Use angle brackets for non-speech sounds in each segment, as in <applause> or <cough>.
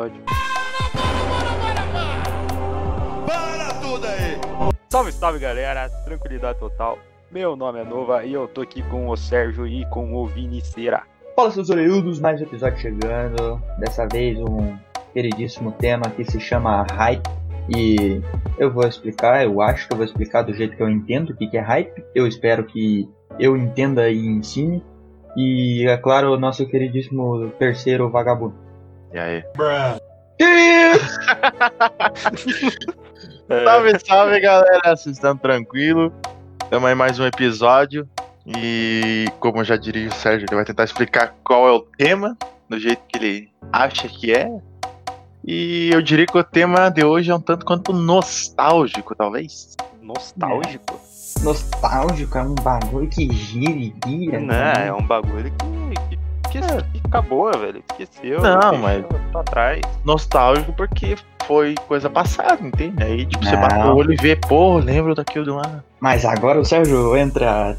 episódio. Para tudo aí! Salve, salve galera, tranquilidade total. Meu nome é Nova e eu tô aqui com o Sérgio e com o Viniceira. Fala seus orelhudos, mais um episódio chegando. Dessa vez um queridíssimo tema que se chama hype. E eu vou explicar, eu acho que eu vou explicar do jeito que eu entendo o que que é hype. Eu espero que eu entenda e ensine. E é claro, o nosso queridíssimo terceiro vagabundo. E aí? <laughs> É, Salve, salve galera, vocês estão tranquilo? Estamos aí mais um episódio. E como já diria o Sérgio, ele vai tentar explicar qual é o tema, do jeito que ele acha que é. E eu diria que o tema de hoje é um tanto quanto nostálgico, talvez. nostálgico. Nostálgico é um bagulho que gira e vira. Não, é um bagulho que, que, que, que acabou, velho. Esqueceu. Não, mas- Pra trás. Nostálgico porque foi coisa passada, entende? Aí tipo, você Não. bate o olho e vê, pô, lembro daquilo de lá. Mas agora o Sérgio entra.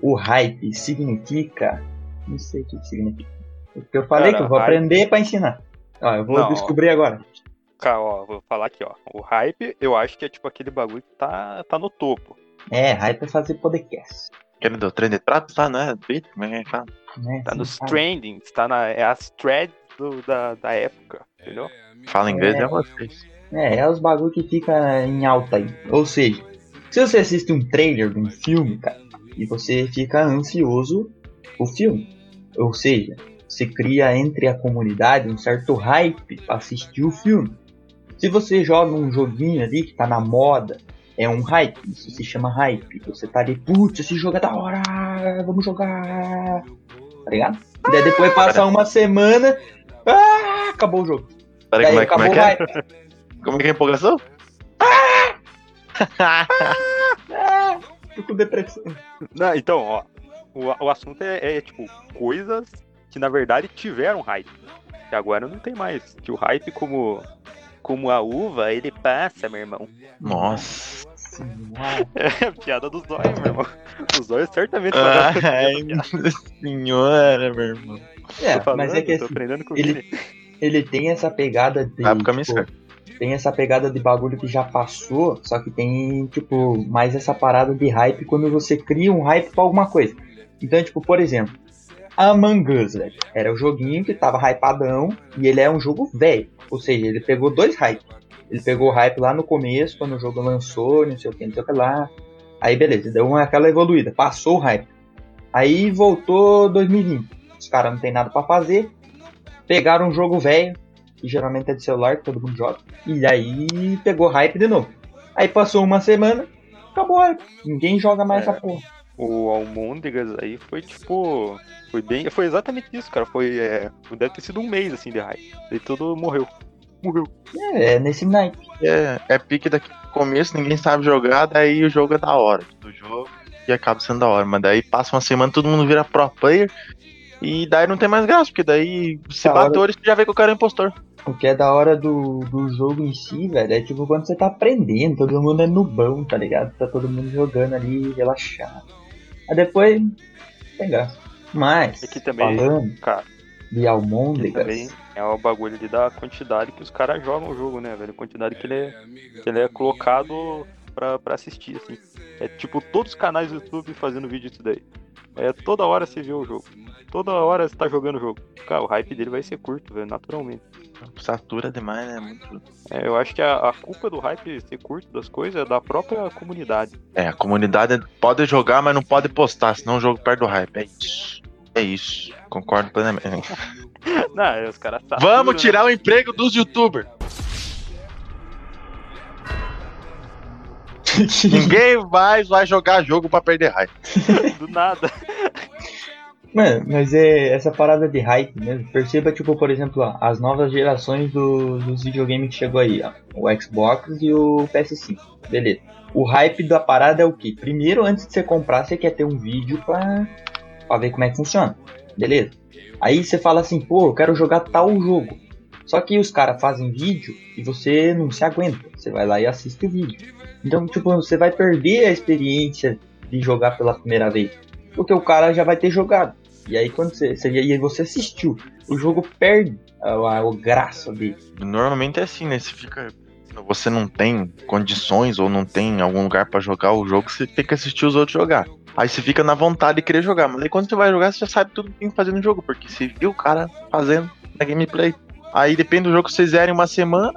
O hype significa. Não sei o que significa. Porque eu falei Cara, que eu vou hype- aprender pra ensinar. Ó, eu vou Não, ó. descobrir agora. Cara, ó, vou falar aqui, ó. O hype, eu acho que é tipo aquele bagulho que tá, tá no topo. É, hype é fazer podcast. Aquele do trem de trato lá, né? Twitter, como é que fala? Né? Tá nos hype. trendings, tá na. É as threads do- da, da época, entendeu? Fala inglês É. é vocês. É, é os bagulho que fica em alta aí. Ou seja, se você assiste um trailer de um filme, cara, e você fica ansioso o filme. Ou seja, se cria entre a comunidade um certo hype pra assistir o filme. Se você joga um joguinho ali que tá na moda, é um hype, isso se chama hype. Você tá ali, putz, esse jogo é da hora, vamos jogar. Tá ligado? E daí depois passa uma semana, ah, acabou o jogo. Peraí, como é, como é acabou que o é? hype. <laughs> Como é que é a empolgação? <laughs> Ah, tô com depressão. Não, então, ó. O, o assunto é, é, tipo coisas que na verdade tiveram hype. E agora não tem mais. Que o hype, como, como a uva, ele passa, meu irmão. Nossa. É <laughs> a piada dos zóios, meu irmão. Os zóios certamente Ai, essa piada. <laughs> nossa senhora, meu irmão. É, Tô falando, mas é que tô assim, ele- ele. ele tem essa pegada de. Caminho tipo, tem essa pegada de bagulho que já passou, só que tem, tipo, mais essa parada de hype quando você cria um hype pra alguma coisa. Então, tipo, por exemplo, Among Us, velho. Era o joguinho que tava hypadão e ele é um jogo velho. Ou seja, ele pegou dois hypes. Ele pegou o hype lá no começo, quando o jogo lançou, não sei o que, não sei o que lá. Aí beleza, deu uma, aquela evoluída, passou o hype. Aí voltou 2020. Os caras não tem nada pra fazer. Pegaram um jogo velho, que geralmente é de celular, que todo mundo joga. E aí pegou hype de novo. Aí passou uma semana, acabou o hype. Ninguém joga mais É. essa porra. O Almôndegas aí foi tipo. Foi bem. Foi exatamente isso, cara. Foi. É, deve ter sido um mês assim de hype. E tudo morreu. Morreu. É, é nesse night. É, é pique daqui no começo, ninguém sabe jogar, daí o jogo é da hora. Do jogo e acaba sendo da hora. Mas daí passa uma semana, todo mundo vira pro player. E daí não tem mais graça, porque daí se Da hora. bateu, você já vê que o cara é impostor. O que é da hora do, do jogo em si, velho, é tipo quando você tá aprendendo, todo mundo é nubão, tá ligado? Tá todo mundo jogando ali, relaxado. Aí depois, tem graça. Mas, Aqui também, falando cara. de almôndegas, também é o bagulho ali da quantidade que os caras jogam o jogo, né, velho? A quantidade que ele é, que ele é colocado pra, pra assistir, assim. É tipo todos os canais do YouTube fazendo vídeo disso daí. É toda hora você vê o jogo. Toda hora você tá jogando o jogo. Cara, o hype dele vai ser curto, velho, naturalmente. Satura demais, né? Muito... É, eu acho que a, a culpa do hype ser curto das coisas é da própria comunidade. É, a comunidade pode jogar, mas não pode postar, senão o jogo perde o hype. É isso. É isso. Concordo plenamente. <laughs> Não, os caras Vamos né? tirar o emprego dos youtubers. <laughs> Ninguém mais vai jogar jogo pra perder hype. <laughs> do nada. Mano, mas é essa parada de hype mesmo. Perceba, tipo, por exemplo, ó, as novas gerações do- dos videogames que chegou aí, ó. O Xbox e o PS5. Beleza. O hype da parada é o que? Primeiro, antes de você comprar, você quer ter um vídeo pra, pra ver como é que funciona. Beleza. Aí você fala assim, pô, eu quero jogar tal jogo. Só que os caras fazem vídeo e você não se aguenta. Você vai lá e assiste o vídeo. Então, tipo, você vai perder a experiência de jogar pela primeira vez. Porque o cara já vai ter jogado. E aí quando você, você, você assistiu, o jogo perde a, a, a graça dele. Normalmente é assim, né? Você fica. Você não tem condições ou não tem algum lugar pra jogar o jogo, você tem que assistir os outros jogar. Aí você fica na vontade de querer jogar. Mas aí quando você vai jogar, você já sabe tudo que tem que fazer no jogo. Porque você viu o cara fazendo na gameplay. Aí depende do jogo que vocês zerem uma semana,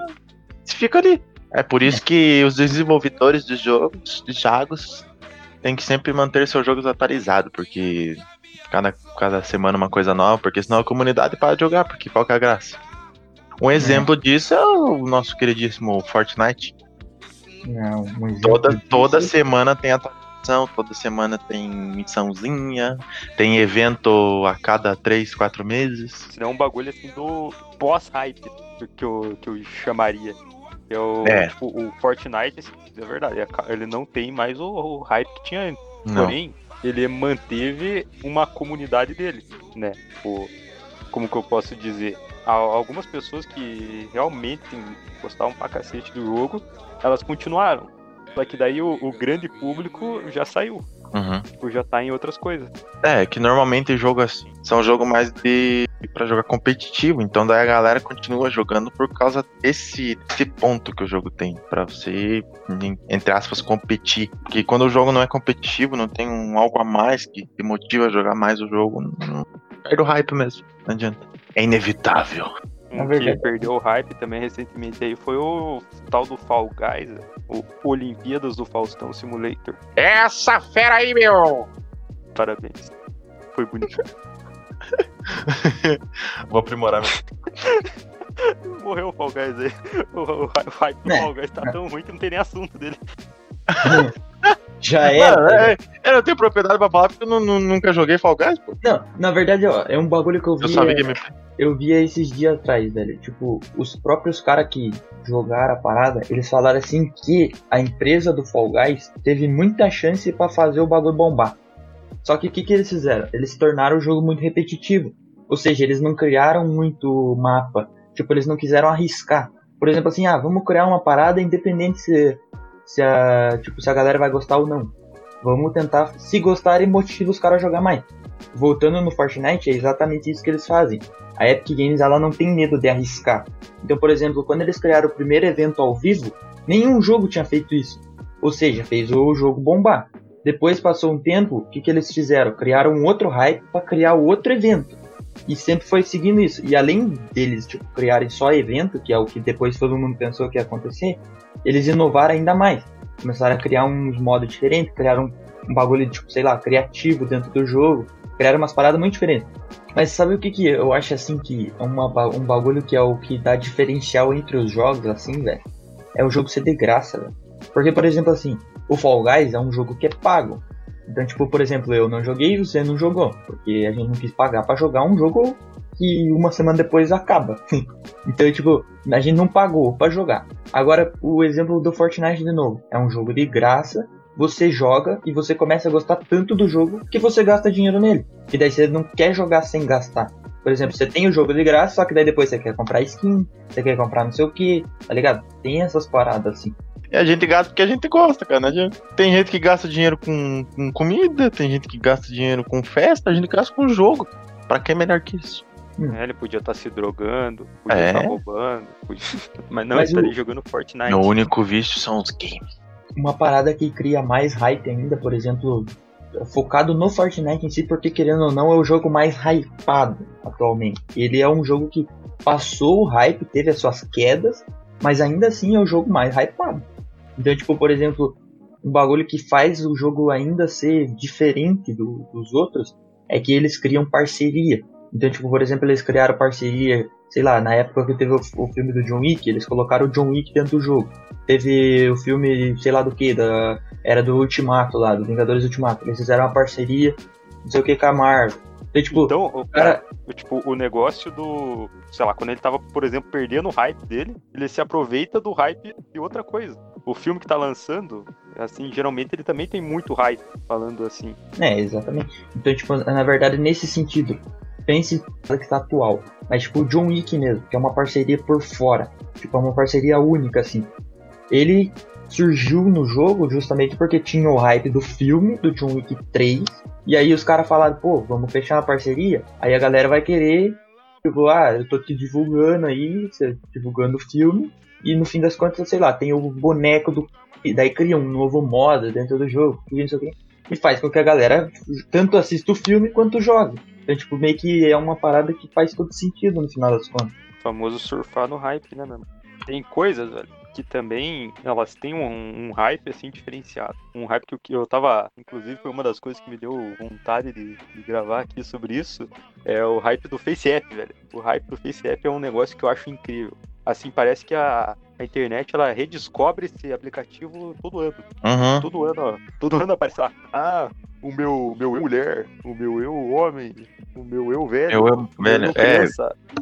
você fica ali. É por isso que os desenvolvedores de jogos, de jogos, tem que sempre manter seus jogos atualizados, porque cada, cada semana uma coisa nova, porque senão a comunidade para de jogar, porque qual que é a graça? Um exemplo disso é o nosso queridíssimo Fortnite. Não, um Toda, disso- toda semana tem atualização, toda semana tem missãozinha, tem evento a cada 3, 4 meses. É um bagulho assim do pós-hype, que eu, que eu chamaria. É o, É. tipo, o Fortnite, assim, é verdade, ele não tem mais o, o hype que tinha antes. Não. Porém, ele manteve uma comunidade dele, né? Tipo, como que eu posso dizer? Há Algumas pessoas que realmente gostavam pra cacete do jogo, elas continuaram. Só que daí o, o grande público já saiu, Uhum. tipo, já tá em outras coisas. É, que normalmente jogo assim são jogos mais de para jogar competitivo, então daí a galera continua jogando por causa desse, desse ponto que o jogo tem pra você entre aspas competir. Porque quando o jogo não é competitivo, não tem um algo a mais que te motiva a jogar mais o jogo, não, perde o hype mesmo, não adianta. É inevitável. Um verdade- que perdeu o hype também recentemente aí foi o tal do Fall Guys, o Olimpíadas do Faustão Simulator. Essa fera aí, meu! Parabéns. Foi bonito. <laughs> Vou aprimorar meu. Morreu o Fall Guys aí. O, o, o hype do É. Fall Guys tá tão ruim que não tem nem assunto dele. <laughs> Já era. Mano, né? é, eu não tenho propriedade pra falar porque eu nu- nunca joguei Fall Guys, pô. Não, na verdade, ó, é um bagulho que eu vi. Eu vi é- gameplay. eu via esses dias atrás, velho. Tipo, os próprios caras que jogaram a parada, eles falaram assim que a empresa do Fall Guys teve muita chance pra fazer o bagulho bombar. Só que o que, que eles fizeram? Eles tornaram o jogo muito repetitivo. Ou seja, eles não criaram muito mapa. Tipo, eles não quiseram arriscar. Por exemplo, assim, ah, vamos criar uma parada independente se, se, a, tipo, se a galera vai gostar ou não. Vamos tentar, se gostarem, motiva os caras a jogar mais. Voltando no Fortnite, é exatamente isso que eles fazem. A Epic Games ela não tem medo de arriscar. Então, por exemplo, quando eles criaram o primeiro evento ao vivo, nenhum jogo tinha feito isso. Ou seja, fez o jogo bombar. Depois passou um tempo, o que, que eles fizeram? Criaram um outro hype para criar outro evento. E sempre foi seguindo isso. E além deles tipo, criarem só evento, que é o que depois todo mundo pensou que ia acontecer, eles inovaram ainda mais. Começaram a criar uns modos diferentes, criaram um bagulho, tipo, sei lá, criativo dentro do jogo. Criaram umas paradas muito diferentes. Mas sabe o que, que eu acho assim que é uma, um bagulho que é o que dá diferencial entre os jogos, assim, velho? É o jogo ser de graça, velho. Porque, por exemplo, assim, o Fall Guys é um jogo que é pago. Então, tipo, por exemplo, eu não joguei e você não jogou. Porque a gente não quis pagar pra jogar um jogo que uma semana depois acaba. <laughs> então, tipo, a gente não pagou pra jogar. Agora, o exemplo do Fortnite de novo. É um jogo de graça, você joga e você começa a gostar tanto do jogo que você gasta dinheiro nele. E daí você não quer jogar sem gastar. Por exemplo, você tem o jogo de graça, só que daí depois você quer comprar skin, você quer comprar não sei o que, tá ligado? Tem essas paradas assim. E a gente gasta porque a gente gosta, cara. Não adianta. Tem gente que gasta dinheiro com, com comida, tem gente que gasta dinheiro com festa, a gente gasta com jogo. Pra que é melhor que isso? É, ele podia estar se drogando, podia É. estar roubando, podia- <laughs> mas não, Mas ele estaria o- jogando Fortnite. Meu único vício são os games. Uma parada que cria mais hype ainda, por exemplo, focado no Fortnite em si, porque querendo ou não é o jogo mais hypado atualmente. Ele é um jogo que passou o hype, teve as suas quedas, mas ainda assim é o jogo mais hypado. Então, tipo, por exemplo, um bagulho que faz o jogo ainda ser diferente do- dos outros é que eles criam parceria. Então, tipo, por exemplo, eles criaram parceria, sei lá, na época que teve o, o filme do John Wick, eles colocaram o John Wick dentro do jogo. Teve o filme, sei lá do que, da, era do Ultimato lá, do Vingadores Ultimato. Eles fizeram uma parceria, não sei o que, com a Marvel. Então, tipo, Então, o cara, cara, tipo, o negócio do. Sei lá, quando ele tava, por exemplo, perdendo o hype dele, ele se aproveita do hype de outra coisa. O filme que tá lançando, assim, geralmente ele também tem muito hype, falando assim. É, exatamente. Então, tipo, na verdade, nesse sentido, pense que tá atual. Mas, tipo, o John Wick mesmo, que é uma parceria por fora. Tipo, é uma parceria única, assim. Ele surgiu no jogo justamente porque tinha o hype do filme, do John Wick 3, E aí os caras falaram, pô, vamos fechar uma parceria. Aí a galera vai querer, tipo, ah, eu tô te divulgando aí, divulgando o filme. E no fim das contas, sei lá, tem o boneco do. e Daí cria um novo modo dentro do jogo. E faz com que a galera tanto assista o filme quanto jogue. Então, tipo, meio que é uma parada que faz todo sentido no final das contas. O famoso surfar no hype, né, mesmo? Tem coisas, velho, que também elas têm um, um hype assim diferenciado. Um hype que eu- que eu tava, inclusive, foi uma das coisas que me deu vontade de, de gravar aqui sobre isso. É o hype do Face App, velho. O hype do Face App é um negócio que eu acho incrível. Assim, parece que a, a internet ela redescobre esse aplicativo todo ano. Uhum. Todo ano, ó. Todo ano aparece lá. Ah, o meu, meu eu mulher, o meu eu homem, o meu eu velho. Eu, velho, é,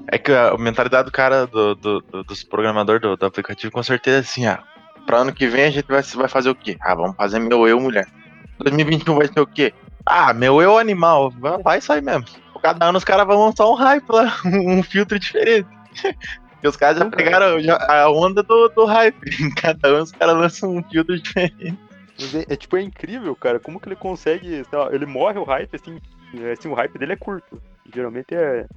é que a mentalidade do cara, do, do- do- dos programadores do, do aplicativo, com certeza é assim, ah, pra ano que vem a gente vai, vai fazer o quê? Ah, vamos fazer meu eu mulher. 2021 vai ser o quê? Ah, meu eu animal. Vai, vai sair mesmo. Cada ano os caras vão lançar um hype lá, <laughs> um filtro diferente. E os caras já pegaram já- a onda do, do hype. <laughs> Cada ano os caras lançam um filtro diferente. Mas é, é, tipo, é incrível, cara. Como que ele consegue. lá, ele morre o hype, assim. é, assim o hype dele é curto. Geralmente é.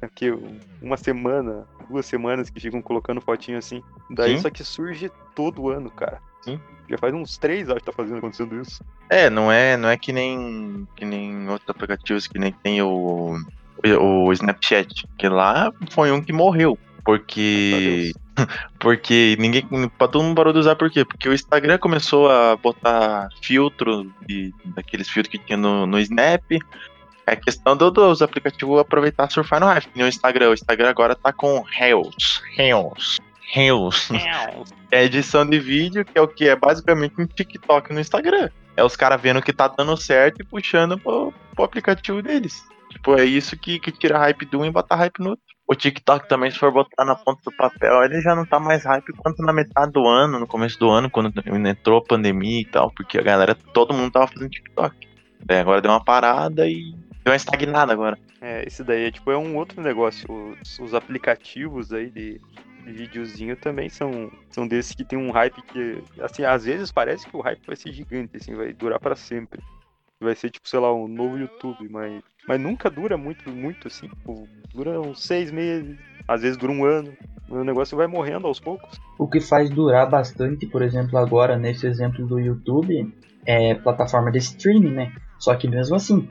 é que uma semana, duas semanas que ficam colocando fotinho assim. Daí Sim. só que surge todo ano, cara. Sim. Já faz uns três, acho, que tá fazendo acontecendo isso. É, não é, não é que nem que nem outros aplicativos que nem tem o, o, o Snapchat, que lá foi um que morreu, porque <laughs> porque ninguém, todo mundo parou de usar por quê? Porque o Instagram começou a botar filtro de, daqueles filtros que tinha no, no Snap. É questão do- dos aplicativos aproveitar surfar no hype. o Instagram. O Instagram agora tá com Reels. Reels. Reels. <laughs> É edição de vídeo, que é o que? É basicamente um TikTok no Instagram. É os caras vendo que tá dando certo e puxando pro, pro aplicativo deles. Tipo, é isso que, que tira hype de um e bota hype no outro. O TikTok também, se for botar na ponta do papel, ele já não tá mais hype quanto na metade do ano, no começo do ano, quando entrou a pandemia e tal, porque a galera, todo mundo tava fazendo TikTok. Agora deu uma parada e deu uma estagnada agora. É, esse daí é tipo, é um outro negócio. Os, os aplicativos aí de, de videozinho também são, são desses que tem um hype que, assim, às vezes parece que o hype vai ser gigante, assim, vai durar pra sempre. Vai ser, tipo, sei lá, um novo YouTube, mas, mas nunca dura muito, muito, assim. Tipo, dura uns seis meses, às vezes dura um ano. O negócio vai morrendo aos poucos. O que faz durar bastante, por exemplo, agora nesse exemplo do YouTube, é plataforma de streaming, né? Só que mesmo assim,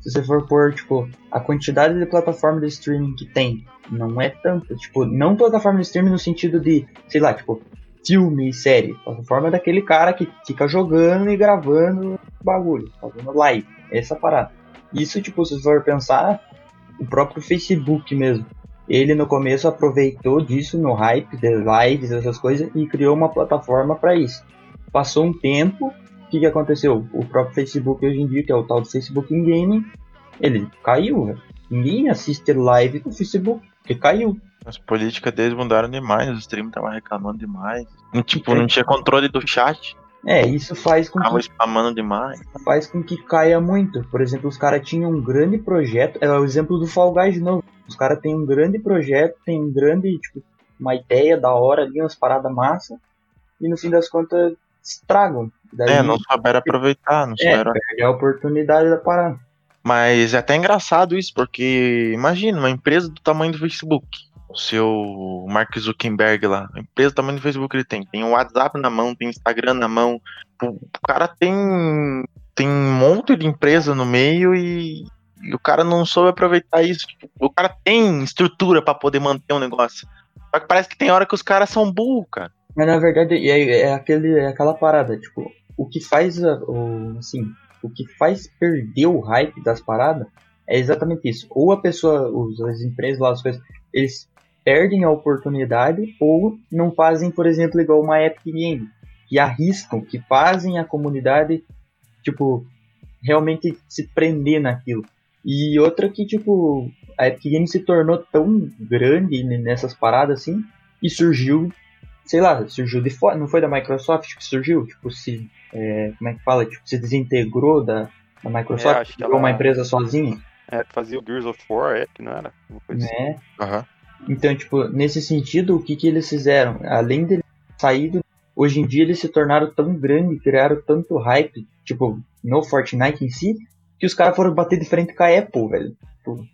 se você for pôr, tipo, a quantidade de plataforma de streaming que tem, não é tanto. Tipo, não plataforma de streaming no sentido de, sei lá, tipo, filme e série. Plataforma daquele cara que fica jogando e gravando bagulho, fazendo live. Essa parada. Isso, tipo, se você for pensar, o próprio Facebook mesmo. Ele no começo aproveitou disso no hype de lives, essas coisas, e criou uma plataforma para isso. Passou um tempo, o que, que aconteceu? O próprio Facebook hoje em dia, que é o tal do Facebook in Gaming, ele caiu. Ninguém assiste live do Facebook, porque caiu. As políticas deles mudaram demais, os streamers estavam reclamando demais. E, tipo, não tinha controle do chat, É, isso faz com estavam que, spamando demais. faz com que caia muito. Por exemplo, os caras tinham um grande projeto, é o exemplo do Fall Guys de novo. Os caras têm um grande projeto, tem um grande, tipo, uma ideia da hora ali, umas paradas massa, e no fim das contas estragam. Daí, É, não souberam aproveitar, não é, souberam perde a oportunidade da parada. Mas é até engraçado isso, porque imagina, uma empresa do tamanho do Facebook, o seu Mark Zuckerberg lá, a empresa do tamanho do Facebook ele tem, tem o WhatsApp na mão, tem Instagram na mão, o cara tem tem um monte de empresa no meio e, e o cara não soube aproveitar isso. Tipo, o cara tem estrutura pra poder manter um negócio. Só que parece que tem hora que os caras são burros, cara. Mas na verdade é, é, aquele, é aquela parada, tipo, o que faz o, assim, o que faz perder o hype das paradas é exatamente isso. Ou a pessoa, as empresas lá, as coisas, eles perdem a oportunidade ou não fazem, por exemplo, igual uma Epic Game, que arriscam, que fazem a comunidade, tipo, realmente se prender naquilo. E outra que, tipo, a Epic Game se tornou tão grande nessas paradas assim, e surgiu sei lá, surgiu de fora, não foi da Microsoft que surgiu, tipo, se, é, como é que fala, tipo, se desintegrou da, da É, Microsoft, acho que virou uma ela- empresa sozinha, É, fazia o Gears of War, é, que não era? Uma coisa assim. né? Então, tipo, nesse sentido, o que que eles fizeram? Além de saído, hoje em dia eles se tornaram tão grandes, criaram tanto hype, tipo, no Fortnite em si, que os caras foram bater de frente com a Apple, velho. Tipo,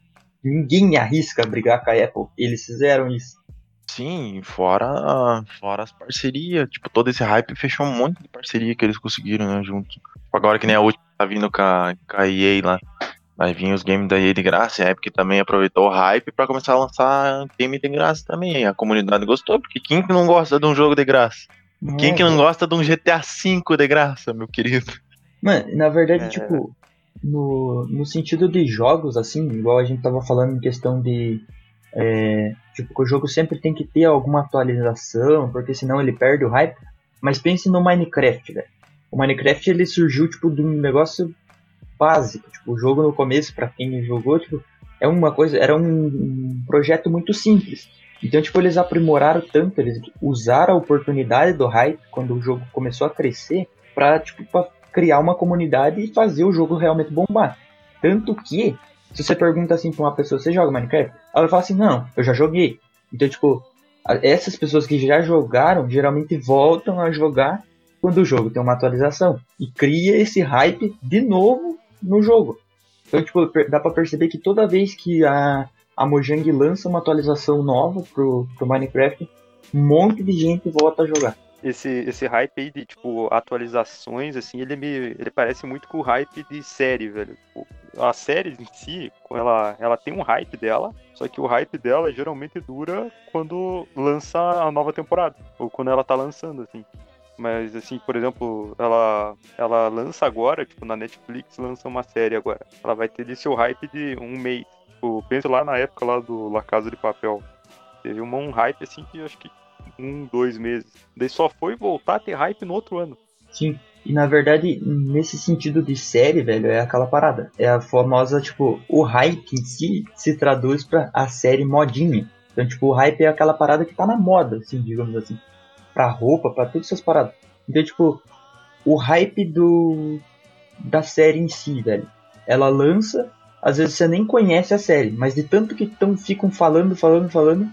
ninguém arrisca brigar com a Apple. Eles fizeram isso. Sim, fora, fora as parcerias. Tipo, todo esse hype fechou um monte de parceria que eles conseguiram, né, junto. Agora que nem a última tá vindo com a, com a EA lá. Vai vir os games da EA de graça. A Epic também aproveitou o hype pra começar a lançar game de graça também. A comunidade gostou, porque quem que não gosta de um jogo de graça? Quem É, que não gosta de um GTA V de graça, meu querido? Mano, na verdade, É. tipo, no, no sentido de jogos, assim, igual a gente tava falando em questão de. é, tipo, que o jogo sempre tem que ter alguma atualização, porque senão ele perde o hype. Mas pense no Minecraft, velho. O Minecraft ele surgiu, tipo, de um negócio básico. Tipo, o jogo no começo, pra quem jogou, tipo, é uma coisa, era um, projeto muito simples. Então, tipo, eles aprimoraram tanto, eles usaram a oportunidade do hype quando o jogo começou a crescer pra, tipo, pra criar uma comunidade e fazer o jogo realmente bombar. Tanto que, se você pergunta assim pra uma pessoa, você joga Minecraft? Ela vai falar assim, não, eu já joguei. Então, tipo, essas pessoas que já jogaram, geralmente voltam a jogar quando o jogo tem uma atualização. E cria esse hype de novo no jogo. Então, tipo, dá pra perceber que toda vez que a, a Mojang lança uma atualização nova pro, pro Minecraft, um monte de gente volta a jogar. esse, esse hype aí de, tipo, atualizações, assim, ele me. ele parece muito com o hype de série, velho. Tipo, a série em si, ela, ela tem um hype dela, só que o hype dela geralmente dura quando lança a nova temporada. Ou quando ela tá lançando, assim. Mas, assim, por exemplo, ela, ela lança agora, tipo, na Netflix lança uma série agora. Ela vai ter de seu hype de um mês. Tipo, pensa lá na época lá do La Casa de Papel. Teve uma, um hype, assim, que acho que um, dois meses. Daí só foi voltar a ter hype no outro ano. Sim. E na verdade, nesse sentido de série, velho, é aquela parada. É a famosa, tipo, o hype em si se traduz pra a série modinha. Então, tipo, o hype é aquela parada que tá na moda, assim, digamos assim. Pra roupa, pra todas essas paradas. Então, tipo, o hype do da série em si, velho. Ela lança, às vezes você nem conhece a série, mas de tanto que tão, ficam falando, falando, falando,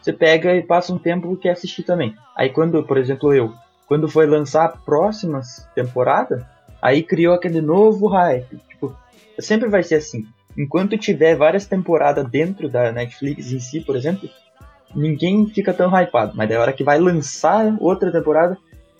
você pega e passa um tempo e quer assistir também. Aí quando, por exemplo, eu, quando foi lançar a próxima temporada, aí criou aquele novo hype. Tipo, sempre vai ser assim. Enquanto tiver várias temporadas dentro da Netflix em si, por exemplo, ninguém fica tão hypado. Mas da hora que vai lançar outra temporada,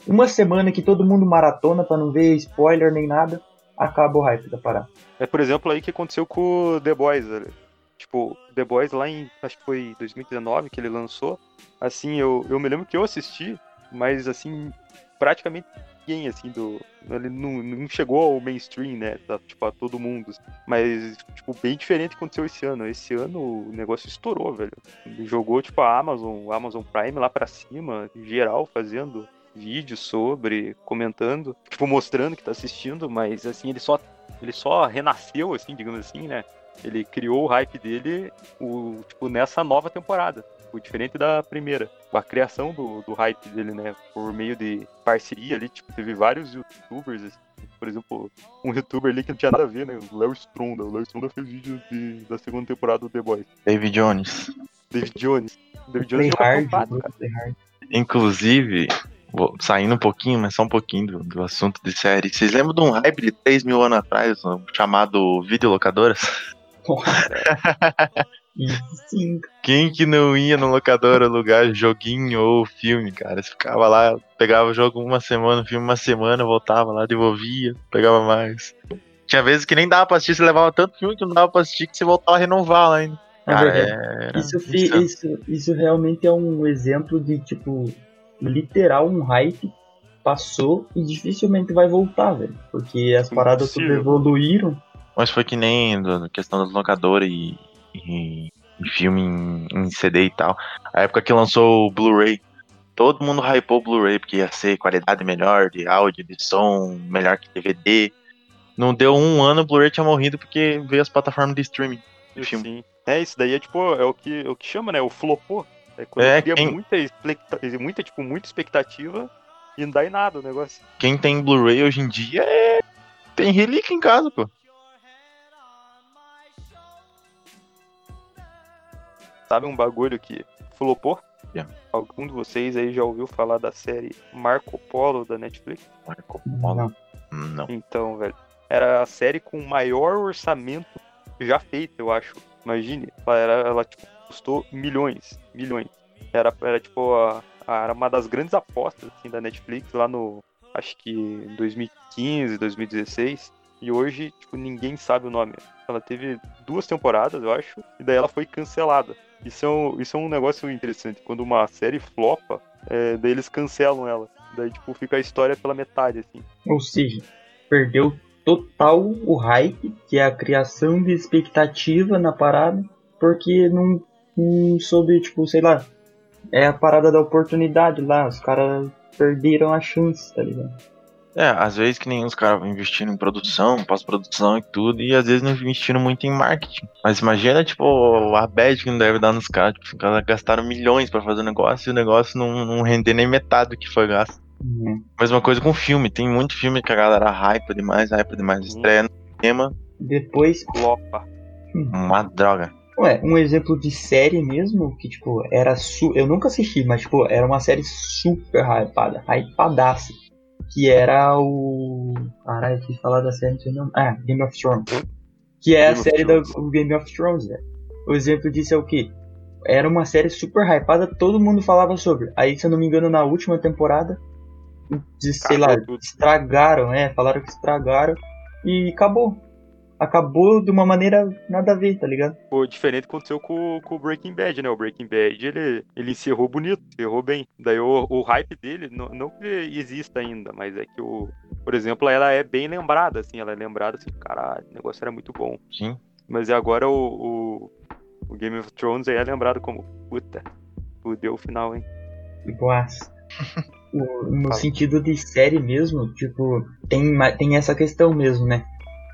uma semana que todo mundo maratona pra não ver spoiler nem nada, acaba o hype da parada. É, por exemplo, aí que aconteceu com The Boys, velho. Tipo, The Boys lá em, acho que foi 2019 que ele lançou. Assim, eu, eu me lembro que eu assisti, mas assim, praticamente ninguém, assim, do... Ele não, não chegou ao mainstream, né, tá, tipo, a todo mundo. assim. Mas, tipo, bem diferente aconteceu esse ano. Esse ano o negócio estourou, velho. Ele jogou, tipo, a Amazon, o Amazon Prime lá pra cima, geral, fazendo vídeo sobre, comentando, tipo, mostrando que tá assistindo, mas, assim, ele só ele só renasceu, assim, digamos assim, né? Ele criou o hype dele, o, tipo, nessa nova temporada. Tipo, diferente da primeira. A criação do, do hype dele, né? Por meio de parceria ali, tipo, teve vários youtubers, assim, por exemplo, um youtuber ali que não tinha nada a ver, né? O Léo Stronda. O Léo Stronda fez vídeo de, da segunda temporada do The Boys. David Jones. David Jones. David Jones é hard, play hard. Inclusive, vou- saindo um pouquinho, mas só um pouquinho do, do assunto de série. Vocês lembram de um hype de 3 mil anos atrás, um chamado videolocadoras? <laughs> Isso sim, Quem que não ia no locador alugar joguinho ou filme, cara? Você ficava lá, pegava o jogo uma semana, o filme uma semana, voltava lá, devolvia, pegava mais. Tinha vezes que nem dava pra assistir, você levava tanto filme que não dava pra assistir que você voltava a renovar lá ainda. na Cara, Isso, insano. isso, isso realmente é um exemplo de, tipo, literal um hype passou e dificilmente vai voltar, velho. Porque as paradas tudo evoluíram. Mas foi que nem do- questão das locadoras e, e- e filme em, em CD e tal. A época que lançou o Blu-ray, todo mundo hypou o Blu-ray porque ia ser qualidade melhor de áudio, de som, melhor que DVD. Não deu um ano, o Blu-ray tinha morrido porque veio as plataformas de streaming. de filme. Sim. É, isso daí é tipo, é o que, o que chama, né? O flopô. É quando É, cria quem- muita, muita, tipo, muita expectativa e não dá em nada o negócio. Quem tem Blu-ray hoje em dia é. Tem relíquia em casa, pô. Sabe um bagulho que flopou? Yeah. Algum de vocês aí já ouviu falar da série Marco Polo da Netflix? Marco. Polo. Não. Então, velho. era a série com o maior orçamento já feito, eu acho. Imagine, ela, era, ela tipo, custou milhões, milhões. Era, era tipo, a, a, era uma das grandes apostas assim, da Netflix lá no, acho que em 2015, 2016. E hoje, tipo, ninguém sabe o nome. Ela teve duas temporadas, eu acho, e daí ela foi cancelada. Isso é um, isso é um negócio interessante. Quando uma série flopa, é, daí eles cancelam ela. Daí, tipo, fica a história pela metade, assim. Ou seja, perdeu total o hype, que é a criação de expectativa na parada, porque não, não soube, tipo, sei lá, é a parada da oportunidade lá, os caras perderam a chance, tá ligado? É, às vezes que nem os caras investindo em produção, pós-produção e tudo, e às vezes não investindo muito em marketing. Mas imagina, tipo, a bad que não deve dar nos caras, tipo, os caras gastaram milhões pra fazer o negócio e o negócio não, não render nem metade do que foi gasto. Uhum. Mesma coisa com filme, tem muito filme que a galera hype demais, hype demais, estreia no cinema, Depois, Flopa. uma droga. ué, um exemplo de série mesmo, que tipo, era su eu nunca assisti, mas tipo, era uma série super hypada, hypadaça. Que era o. Caralho, quis falar da série, não sei o nome. Ah, Game of Thrones. Que é a Game of série do Game of Thrones, velho. O exemplo disso é o quê? Era uma série super hypada, todo mundo falava sobre. Aí, se eu não me engano, na última temporada, de, sei lá, tudo. estragaram, né? Falaram que estragaram e acabou. Acabou de uma maneira nada a ver, tá ligado? Pô, diferente que aconteceu com, com o Breaking Bad, né? O Breaking Bad, ele, ele encerrou bonito, encerrou bem. Daí o, o hype dele, não, não que exista ainda, mas é que o... Por exemplo, ela é bem lembrada, assim. Ela é lembrada, assim, caralho, o negócio era muito bom. Sim. Mas agora o, o, o Game of Thrones aí é lembrado como, puta, fudeu o final, hein? Boas. <laughs> No sentido de série mesmo, tipo, tem, tem essa questão mesmo, né?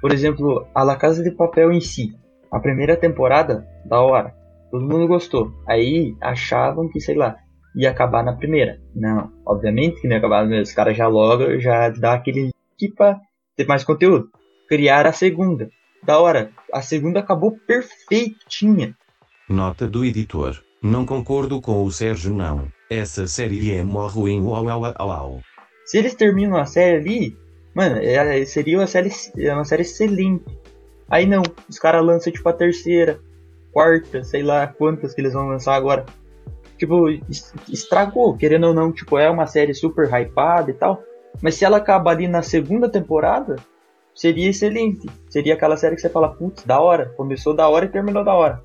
Por exemplo, a La Casa de Papel em si. A primeira temporada, da hora. Todo mundo gostou. Aí achavam que, sei lá, ia acabar na primeira. Não, obviamente que não ia acabar na primeira. Os caras já logo já dá aquele que pra ter mais conteúdo. Criar a segunda. Da hora. A segunda acabou perfeitinha. Nota do editor. Não concordo com o Sérgio não. Essa série é mó ruim uau uau uau. Se eles terminam a série ali, mano, é- seria uma série, é uma série excelente. Aí não, os caras lançam tipo a terceira, quarta, sei lá quantas que eles vão lançar agora. Tipo, es- estragou, querendo ou não, tipo, é uma série super hypada e tal. Mas se ela acaba ali na segunda temporada, seria excelente. Seria aquela série que você fala, putz, da hora. Começou da hora e terminou da hora.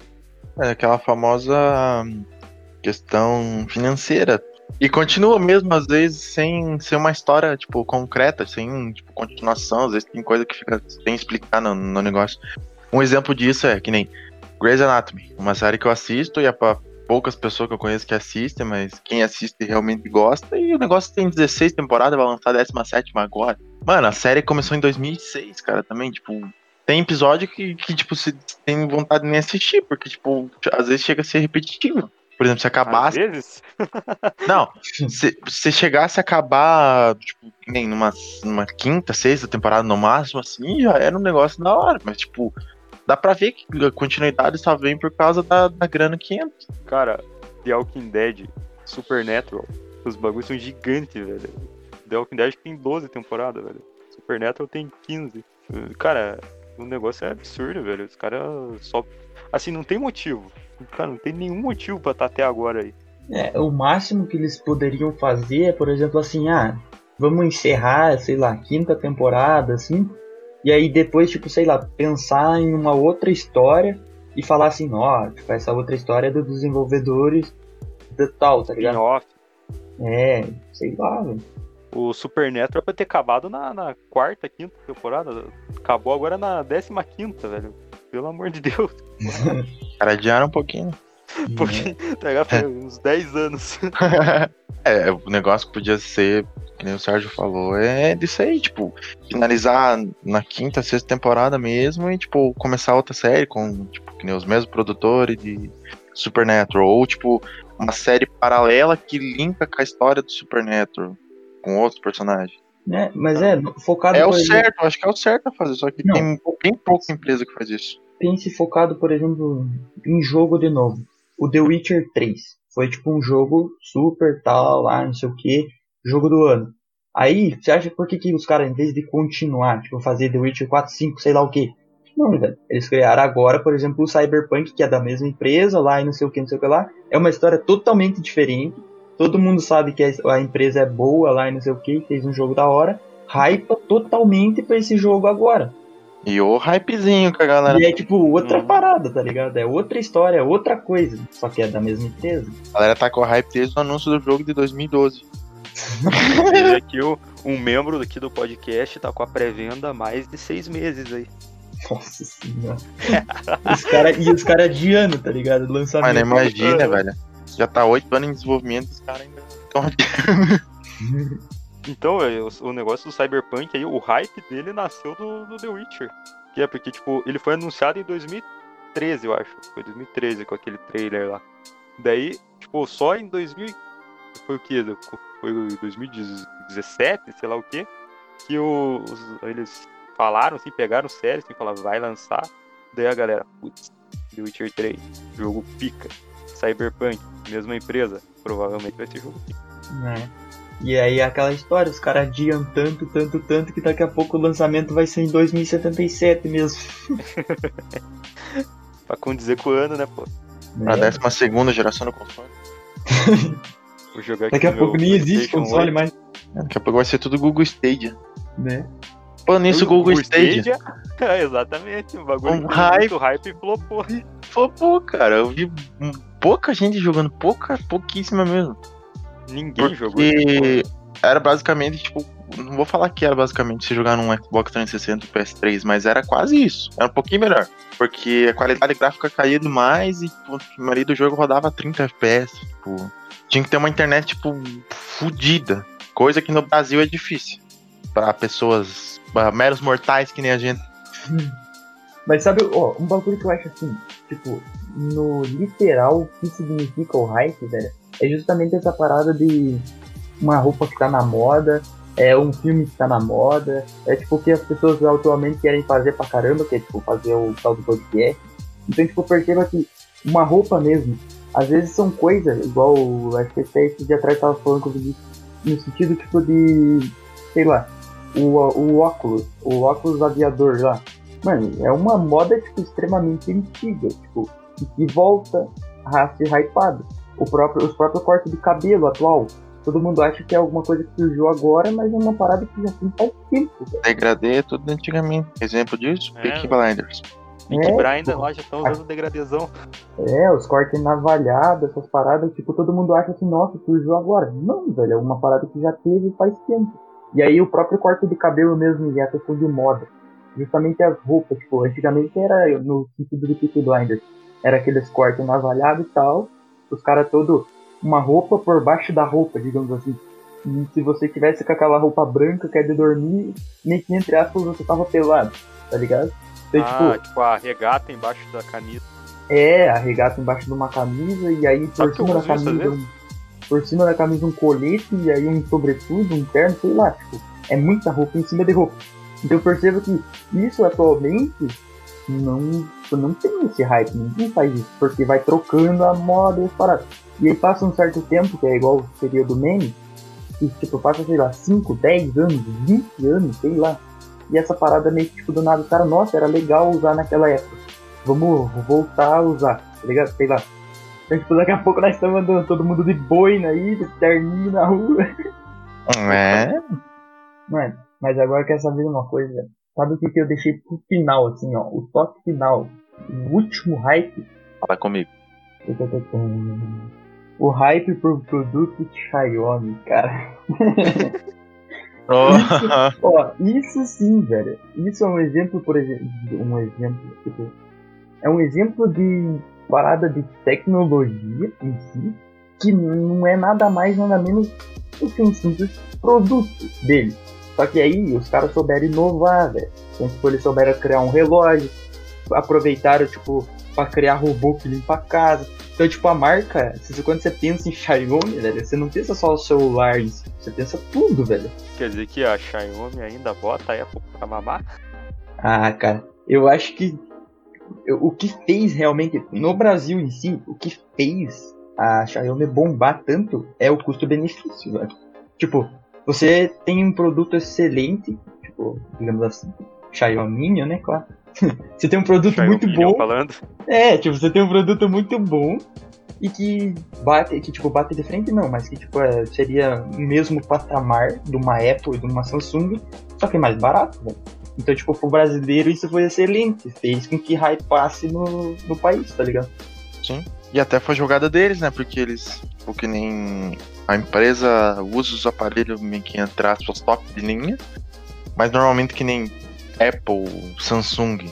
É aquela famosa hum, questão financeira. E continua mesmo, às vezes, sem ser uma história, tipo, concreta, sem, tipo, continuação. Às vezes tem coisa que fica sem explicar no, no negócio. Um exemplo disso é que nem Grey's Anatomy, uma série que eu assisto e é pra poucas pessoas que eu conheço que assistem, mas quem assiste realmente gosta. E o negócio tem 16 temporadas, vai lançar a 17 agora. Mano, a série começou em 2006, cara, também, tipo... Tem episódio que, que tipo, você tem vontade de nem assistir, porque, tipo, às vezes chega a ser repetitivo. Por exemplo, se Às acabasse. vezes, <laughs> Não, se, se chegasse a acabar, tipo, nem numa, numa quinta, sexta temporada no máximo, assim, já era um negócio da hora. Mas, tipo, dá pra ver que a continuidade só vem por causa da, da grana que entra. cara, The Walking Dead, Supernatural, os bagulhos são gigantes, velho. The Walking Dead tem 12 temporadas, velho. Supernatural tem 15. Cara, o negócio é absurdo, velho. Os caras só. Assim, não tem motivo. Cara, não tem nenhum motivo pra estar até agora aí. É, o máximo que eles poderiam fazer é, por exemplo, assim, ah, vamos encerrar, sei lá, quinta temporada, assim, e aí depois, tipo, sei lá, pensar em uma outra história e falar assim, ó, tipo, essa outra história é dos desenvolvedores de tal, tá ligado? Spin-off. É, sei lá, velho. O Supernatural é pra ter acabado na, na quarta, quinta temporada. Acabou agora na décima quinta, velho. Pelo amor de Deus. <laughs> Cara, adiaram um pouquinho. Porque, tá ligado? Foi uns 10 anos. <laughs> é, o negócio que podia ser, que nem o Sérgio falou, é disso aí, tipo, finalizar na quinta, sexta temporada mesmo e, tipo, começar outra série com, tipo, que nem os mesmos produtores de Supernatural. Ou, tipo, uma série paralela que linka com a história do Supernatural, com outros personagens. Né? Mas é, focado É o certo, acho que é o certo a fazer, só que Não. tem bem pouca empresa que faz isso. pense focado, por exemplo, em jogo de novo. O The Witcher 3 foi tipo um jogo super tal, lá, não sei o que, jogo do ano. Aí, você acha por que, que os caras, em vez de continuar, tipo, fazer The Witcher 4, 5, sei lá o que, não, velho. Eles criaram agora, por exemplo, o Cyberpunk, que é da mesma empresa lá e não sei o que, não sei o que lá. É uma história totalmente diferente. Todo mundo sabe que a a empresa é boa lá e não sei o que, fez um jogo da hora. Hypa totalmente pra esse jogo agora. E o hypezinho que a galera. E é tipo outra Uhum. parada, tá ligado? É outra história, é outra coisa. Só que é da mesma empresa. A galera tá com hype desde o anúncio do jogo de 2012. Teve <laughs> aqui o- um membro aqui do podcast tá com a pré-venda há mais de seis meses aí. Nossa senhora. os cara, e os caras adiando, tá ligado? Lançamento. Mas não imagina, velho. Já tá oito anos em desenvolvimento, os caras ainda estão <laughs> Então, é, o, negócio do Cyberpunk aí, o hype dele nasceu do, do The Witcher. Que é porque, tipo, ele foi anunciado em 2013, eu acho. Foi 2013 com aquele trailer lá. Daí, tipo, só em 2000. Foi o? Foi 2017, sei lá o. Que o- os, eles falaram, assim, pegaram sério, assim, falaram, vai lançar. Daí a galera, putz, The Witcher 3, jogo pica. Cyberpunk, mesma empresa, provavelmente vai ser jogo pica. né? E aí é aquela história, os caras adiam tanto, tanto, tanto que daqui a pouco o lançamento vai ser em 2077 mesmo. <laughs> Pra condizer com o ano, né, pô? né? décima segunda geração do console. <laughs> Vou jogar Daqui a pouco nem existe console 8. mais, Daqui a pouco vai ser tudo Google Stadia. né? Falando nisso, Google Stadia. É, <laughs> exatamente. O bagulho Um hype. muito hype e flopou. Flopou, cara. Eu vi pouca gente jogando, pouca, pouquíssima mesmo. Ninguém jogou. essa Porque era basicamente, tipo, não vou falar que era basicamente se jogar num Xbox 360 e PS3, mas era quase isso. Era um pouquinho melhor. Porque a qualidade gráfica caía demais e tipo, a maioria do jogo rodava 30 FPS. Tipo, tinha que ter uma internet, tipo, fodida. Coisa que no Brasil é difícil. Pra pessoas, pra meros mortais que nem a gente. <laughs> Mas sabe, ó, um bagulho que eu acho assim, tipo, no literal, o que significa o hype, velho, é justamente essa parada de uma roupa que tá na moda, é um filme que tá na moda, é tipo o que as pessoas atualmente querem fazer pra caramba, que é tipo fazer o tal do podcast. Então, tipo, perceba que uma roupa mesmo, às vezes são coisas, igual o SPC esse dia atrás tava falando comigo, no sentido tipo de, sei lá, o, o óculos, o óculos aviador lá. Mano, é uma moda, tipo, extremamente antiga, tipo, que volta a ser hypado. O próprio, os próprios cortes de cabelo atual. Todo mundo acha que é alguma coisa que surgiu agora, mas é uma parada que já tem faz tempo. Degradê é tudo antigamente. Exemplo disso, É. Peaky Blinders. Peaky É, Blinders lá já estão usando degradezão. É, os cortes navalhados, essas paradas, tipo, todo mundo acha que, nossa, surgiu agora. Não, velho, é uma parada que já teve faz tempo. E aí o próprio corte de cabelo mesmo, e a questão de moda. Justamente as roupas, tipo, antigamente era no sentido de Peaky Blinders. Era aqueles cortes navalhados e tal. Os caras todo uma roupa por baixo da roupa, digamos assim. E se você tivesse com aquela roupa branca que é de dormir, meio que entre aspas você tava pelado, tá ligado? Então, tipo, Ah, tipo, a regata embaixo da camisa. é, a regata embaixo de uma camisa e aí Sabe por eu cima da camisa um, por cima da camisa um colete e aí um sobretudo, um terno, sei lá, tipo, é muita roupa em cima de roupa. Então eu percebo que isso atualmente não, não tem esse hype, ninguém faz isso, porque vai trocando a moda e as paradas. E aí passa um certo tempo, que é igual o período meme, e tipo, passa, sei lá, 5, 10 anos, 20 anos, sei lá. E essa parada meio que tipo do nada, cara, nossa, era legal usar naquela época vamos voltar a usar, tá ligado? Sei lá. Então, tipo, daqui a pouco nós estamos andando todo mundo de boina aí, de terninho na rua. É, Mano, mas agora eu quero saber uma coisa. Sabe o que, que eu deixei pro final, assim, ó? O toque final. O último hype. fala comigo. O hype pro produto Xiaomi, cara. Oh, Ó, isso sim, velho. Isso é um exemplo, por exemplo. Um exemplo, tipo. É um exemplo de parada de tecnologia em si, que não é nada mais, nada menos do que um simples produto dele. Só que aí os caras souberam inovar, velho. Então, tipo, eles souberam criar um relógio, aproveitaram, tipo, pra criar robô que limpa a casa. Então, tipo, a marca, quando você pensa em Xiaomi, velho, você não pensa só o celular você pensa tudo, velho. Quer dizer que a Xiaomi ainda bota a Apple pra mamar? Ah, cara, eu acho que o que fez realmente no Brasil em si, o que fez a Xiaomi bombar tanto é o custo-benefício, velho. Tipo, você tem um produto excelente, tipo, digamos assim, Xiaomi, né, claro. <laughs> você tem um produto muito Xiaomi bom. falando. É, tipo, você tem um produto muito bom e que bate, que tipo, bate de frente não, mas que tipo, é, seria o mesmo patamar de uma Apple e de uma Samsung, só que mais barato, velho. Então, tipo, pro brasileiro isso foi excelente. Fez com que hype passe no, no país, tá ligado? E até foi jogada deles, né? Porque eles, o que nem a empresa usa os aparelhos que entre aspas top de linha, mas normalmente que nem Apple, Samsung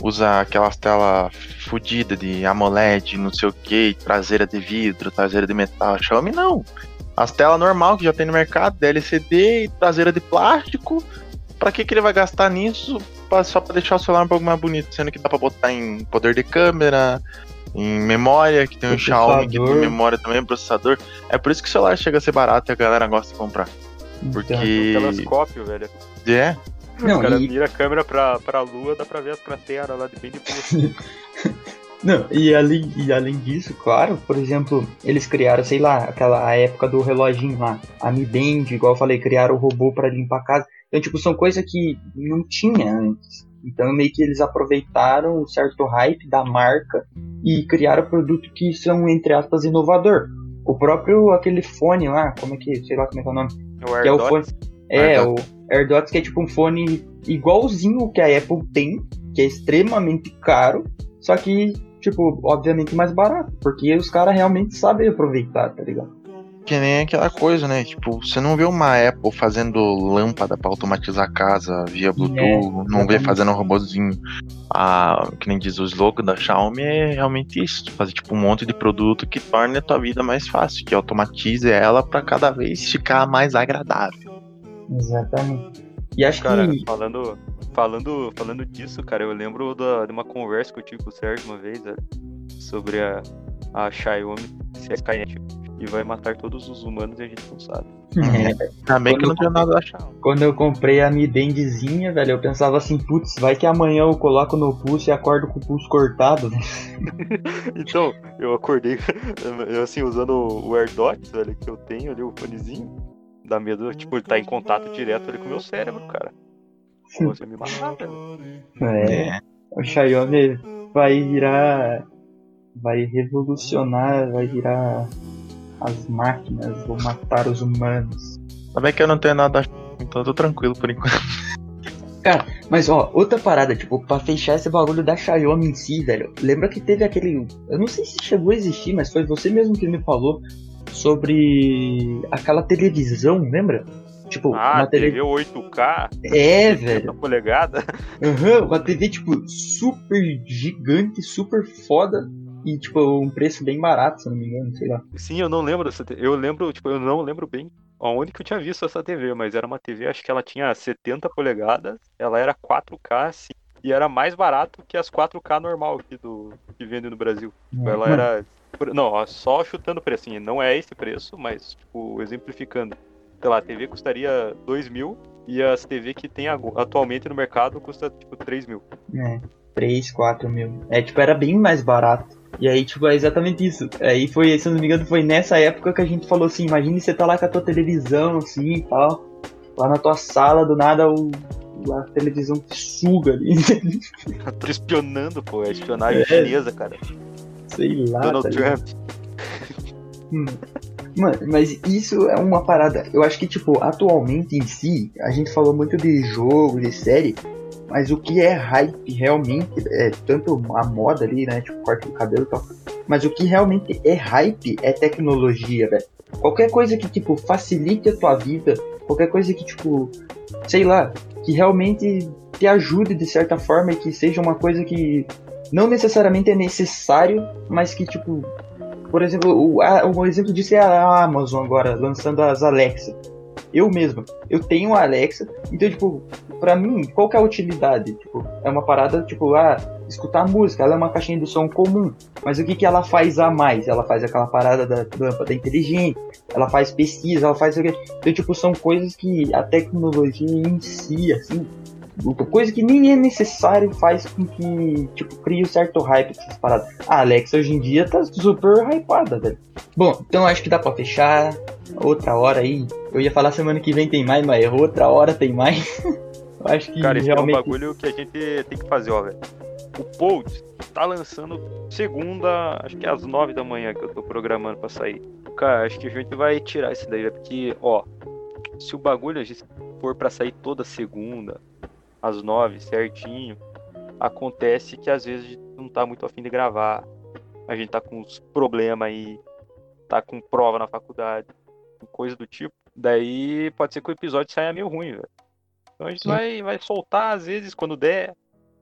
usa aquelas telas fodidas de AMOLED, não sei o que, traseira de vidro, traseira de metal. Xiaomi não. As telas normal que já tem no mercado, LCD e traseira de plástico. Pra que, que ele vai gastar nisso pra- só pra deixar o celular um pouco mais bonito? Sendo que dá pra botar em poder de câmera, em memória, que tem o Xiaomi que tem memória também, processador. É por isso que o celular chega a ser barato e a galera gosta de comprar. Porque. Telescópio, velho. É, Não, o cara e, mira a câmera pra, pra lua, dá pra ver as crateras lá de bem de <laughs> não, e, além, e além disso, claro, por exemplo, eles criaram, sei lá, aquela época do reloginho lá, a Mi Band, igual eu falei, criaram o robô pra limpar a casa. Então, tipo, são coisas que não tinha antes. Então, meio que eles aproveitaram um certo hype da marca e criaram produtos que são, entre aspas, inovador. O próprio, aquele fone lá, como é que, sei lá como é que é o nome, O que é o fone. AirDots, É, o. AirDots, que é tipo um fone igualzinho que a Apple tem, que é extremamente caro, só que, tipo, obviamente mais barato, porque os caras realmente sabem aproveitar, tá ligado? Que nem aquela coisa, né? Tipo, você não vê uma Apple fazendo lâmpada pra automatizar a casa via Bluetooth, não vê fazendo um robozinho. Ah, que nem diz o slogan da Xiaomi é realmente isso, fazer tipo um monte de produto que torne a tua vida mais fácil, que automatize ela pra cada vez ficar mais agradável. Exatamente. E acho Cara, que. falando, falando, falando disso, cara, eu lembro da, de uma conversa que eu tive com o Sérgio uma vez, velho, sobre a, a Xiaomi se é Skynet e vai matar todos os humanos e a gente não sabe. Também que Quando não tem nada da Xiaomi. Quando eu comprei a Mi Bandzinha, velho, eu pensava assim, putz, vai que amanhã eu coloco no pulso e acordo com o pulso cortado, né? <laughs> Então, eu acordei, <laughs> eu, assim, usando o AirDots, velho, que eu tenho ali, o fonezinho, dá medo, tipo, ele tá em contato direto ali com o meu cérebro, cara. Como você me matar, velho. É. O Xiaomi vai virar. Vai revolucionar, vai virar as máquinas, vão matar os humanos. Também que eu não tenho nada da Xiaomi, então eu tô tranquilo por enquanto. Mas ó, outra parada, tipo, pra fechar esse bagulho da Xiaomi em si, velho. Lembra que teve aquele. Eu não sei se chegou a existir, mas foi você mesmo que me falou sobre aquela televisão, lembra? Tipo, Ah, uma tele... TV 8K, É, 70 velho. polegadas. Aham, uma TV, tipo, super gigante, super foda. E, tipo, um preço bem barato, se não me engano, sei lá. Sim, eu não lembro dessa TV. Eu lembro, tipo, eu não lembro bem aonde que eu tinha visto essa TV, mas era uma TV, acho que ela tinha 70 polegadas, ela era 4K, assim, e era mais barato que as 4K normal aqui do que vende no Brasil. Tipo, Ela Mano, era. Não, só chutando o preço, assim, não é esse preço, mas, tipo, exemplificando. Sei lá, a TV custaria 2 mil e as TV que tem atualmente no mercado custa, tipo, 3 mil. É, 3, 4 mil. É, tipo, era bem mais barato. E aí, tipo, é exatamente isso. Aí foi, se eu não me engano, foi nessa época que a gente falou assim, imagine você tá lá com a tua televisão, assim e tal. Lá na tua sala, do nada, o, a televisão te suga ali. <laughs> Tô espionando, pô, é espionagem É. chinesa, cara. Sei lá. Donald tá? Trump. Mano, mas isso é uma parada. Eu acho que, tipo, atualmente em si, a gente falou muito de jogo, de série, mas o que é hype realmente, é tanto a moda ali, né? Tipo, corte do cabelo e tal. Mas o que realmente é hype é tecnologia, velho. Qualquer coisa que, tipo, facilite a tua vida, qualquer coisa que, tipo, sei lá, que realmente te ajude de certa forma e que seja uma coisa que não necessariamente é necessário, mas que, tipo, por exemplo, o, a- um exemplo disso é a Amazon agora, lançando as Alexa. Eu mesmo, eu tenho a Alexa, então, tipo, pra mim, qual que é a utilidade? Tipo, é uma parada, tipo, ah, escutar música, ela é uma caixinha de som comum, mas o que que ela faz a mais? Ela faz aquela parada da lâmpada inteligente, ela faz pesquisa, ela faz o quê? Então, tipo, são coisas que a tecnologia em si, assim, coisa que nem é necessário faz com que, tipo, crie um certo hype essas paradas. A Alexa hoje em dia tá super hypada, velho. Bom, então acho que dá pra fechar. Outra hora aí. Eu ia falar semana que vem tem mais, mas outra hora tem mais. <laughs> eu acho que Cara, esse realmente. é um bagulho que a gente tem que fazer, ó, velho. O Pold tá lançando segunda, acho que é às nove da manhã que eu tô programando pra sair. Cara, acho que a gente vai tirar isso daí, velho, porque, ó, se o bagulho a gente for pra sair toda segunda, às nove, certinho, acontece que às vezes a gente não tá muito afim de gravar. A gente tá com uns problemas aí, tá com prova na faculdade, coisa do tipo. Daí pode ser que o episódio saia meio ruim, velho. Então a gente Sim. vai, vai soltar às vezes quando der.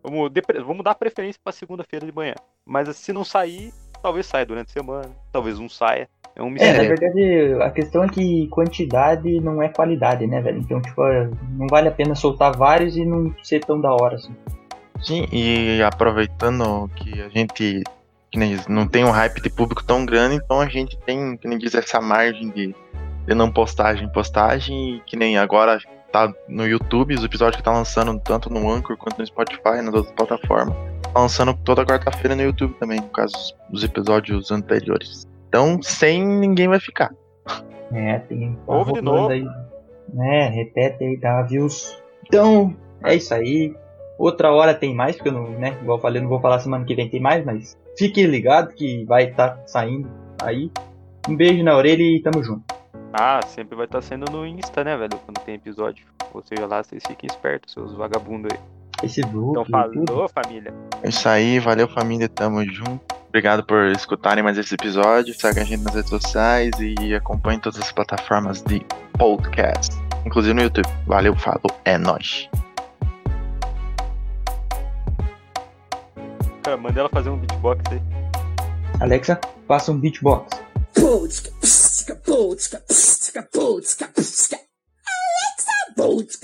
Vamos, vamos dar preferência pra segunda-feira de manhã. Mas se não sair, talvez saia durante a semana, talvez não saia. É um É, na mistério. verdade, a questão é que quantidade não é qualidade, né, velho? Então, tipo, não vale a pena soltar vários e não ser tão da hora, assim. Sim, e aproveitando que a gente que nem diz, não tem um hype de público tão grande, então a gente tem, que nem diz, essa margem de, de não postagem em postagem, e que nem agora tá no YouTube, os episódios que tá lançando tanto no Anchor quanto no Spotify, nas outras plataformas, lançando toda quarta-feira no YouTube também, no caso os episódios anteriores. Então, sem ninguém vai ficar. É, tem. tá Ouve de novo. Aí, né, repete aí, dá views. Então, é isso aí. Outra hora tem mais, porque eu não, né, igual eu falei, não vou falar semana que vem tem mais, mas fique ligado que vai estar saindo aí. Um beijo na orelha e tamo junto. Ah, sempre vai estar sendo no Insta, né, velho? Quando tem episódio. Ou seja lá, vocês fiquem espertos, seus vagabundos aí. Facebook, Então YouTube. falou, família. É isso aí, valeu família, tamo junto. Obrigado por escutarem mais esse episódio. Segue a gente nas redes sociais e acompanhe todas as plataformas de podcast, inclusive no YouTube. Valeu, falou, é nóis. Cara, manda ela fazer um beatbox aí. Alexa, faça um beatbox.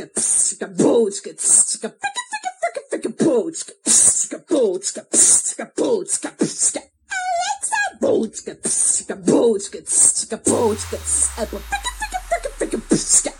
Psika. Alexa, Polska, Polska, Polska, Polska, Polska, Polska. Alexa, Polska, Polska, Polska, Polska, Polska, Polska, Polska, Polska, Polska,